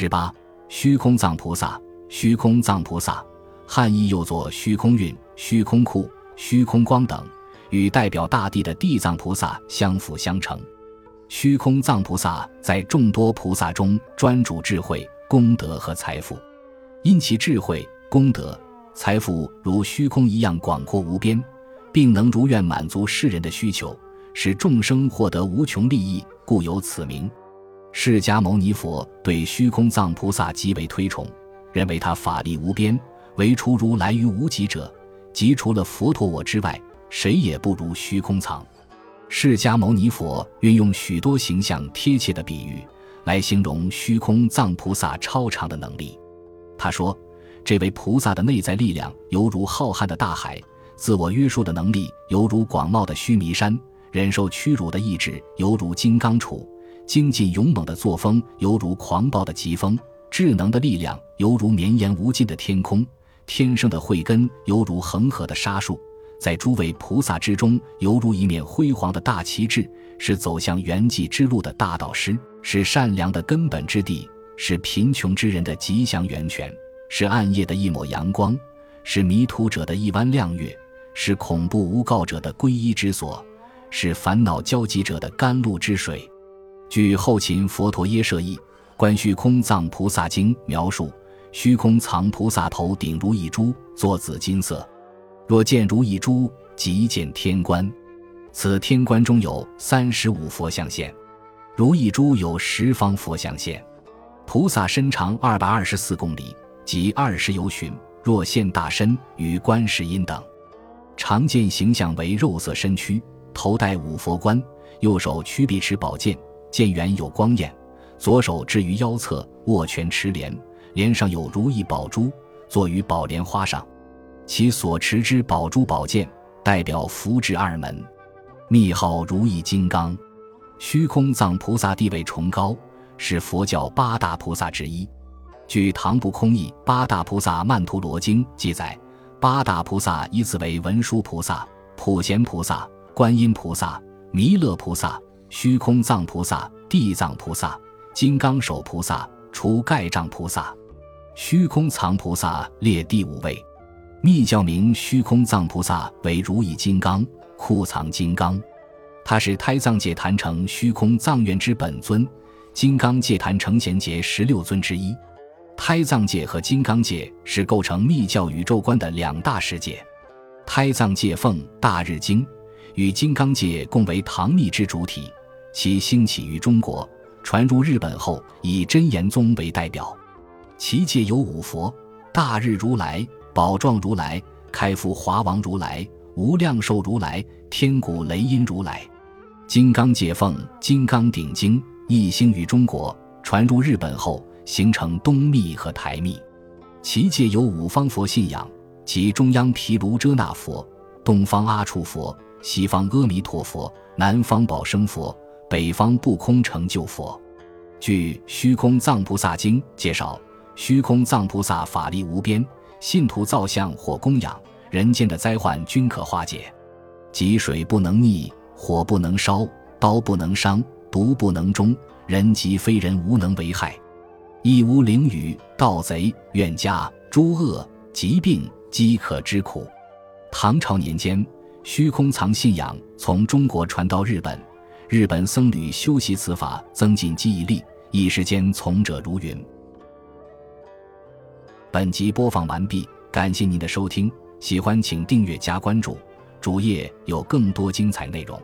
十八，虚空藏菩萨，虚空藏菩萨，汉译又作虚空运、虚空库、虚空光等，与代表大地的地藏菩萨相辅相成。虚空藏菩萨在众多菩萨中专主智慧、功德和财富，因其智慧、功德、财富如虚空一样广阔无边，并能如愿满足世人的需求，使众生获得无穷利益，故有此名。释迦牟尼佛对虚空藏菩萨极为推崇，认为他法力无边，唯除如来于无极者，即除了佛陀我之外，谁也不如虚空藏。释迦牟尼佛运用许多形象贴切的比喻来形容虚空藏菩萨超常的能力。他说：“这位菩萨的内在力量犹如浩瀚的大海，自我约束的能力犹如广袤的须弥山，忍受屈辱的意志犹如金刚杵，精进勇猛的作风犹如狂暴的疾风，智能的力量犹如绵延无尽的天空，天生的慧根犹如恒河的沙数。”在诸位菩萨之中，犹如一面辉煌的大旗帜，是走向圆寂之路的大导师，是善良的根本之地，是贫穷之人的吉祥源泉，是暗夜的一抹阳光，是迷途者的一弯亮月，是恐怖无告者的皈依之所，是烦恼焦急者的甘露之水。据后秦佛陀耶舍译《观虚空藏菩萨经》描述，虚空藏菩萨头顶如一珠，作紫金色。若见如一珠，即见天官。此天官中有三十五佛像现，如一珠有十方佛像现。菩萨身长二百二十四公里，即二十由旬。若现大身，与观世音等。常见形象为肉色身躯，头戴五佛冠，右手曲臂持宝剑，剑缘有光焰，左手置于腰侧，握拳持莲，莲上有如意宝珠，坐于宝莲花上。其所持之宝珠宝剑，代表福至二门，密号如意金刚。虚空藏菩萨地位崇高，是佛教八大菩萨之一。据《唐不空译八大菩萨曼陀罗经》记载，八大菩萨依次为文殊菩萨、普贤菩萨、观音菩萨、弥勒菩萨、虚空藏菩萨、地藏菩萨、金刚手菩萨、除盖障菩萨。虚空藏菩萨列第五位。密教名虚空藏菩萨为如意金刚、库藏金刚，他是胎藏界坛城虚空藏院之本尊，金刚界坛城贤劫十六尊之一。胎藏界和金刚界是构成密教宇宙观的两大世界。胎藏界奉《大日经》，与金刚界共为唐密之主体。其兴起于中国，传入日本后，以真言宗为代表。其界有五佛：大日如来。宝幢如来、开福华王如来、无量寿如来、天鼓雷音如来，金刚界奉《金刚顶经》一兴于中国，传入日本后形成东密和台密。其界有五方佛信仰，即中央毗卢遮那佛、东方阿处佛、西方阿弥陀佛、南方宝生佛、北方不空成就佛。据《虚空藏菩萨经》介绍，虚空藏菩萨法力无边。信徒造像或供养，人间的灾患均可化解。积水不能溺，火不能烧，刀不能伤，毒不能中，人及非人无能为害。亦无灵雨、盗贼、怨家、诸恶、疾病、饥渴之苦。唐朝年间，虚空藏信仰从中国传到日本，日本僧侣修习此法，增进记忆力，一时间从者如云。本集播放完毕，感谢您的收听，喜欢请订阅加关注，主页有更多精彩内容。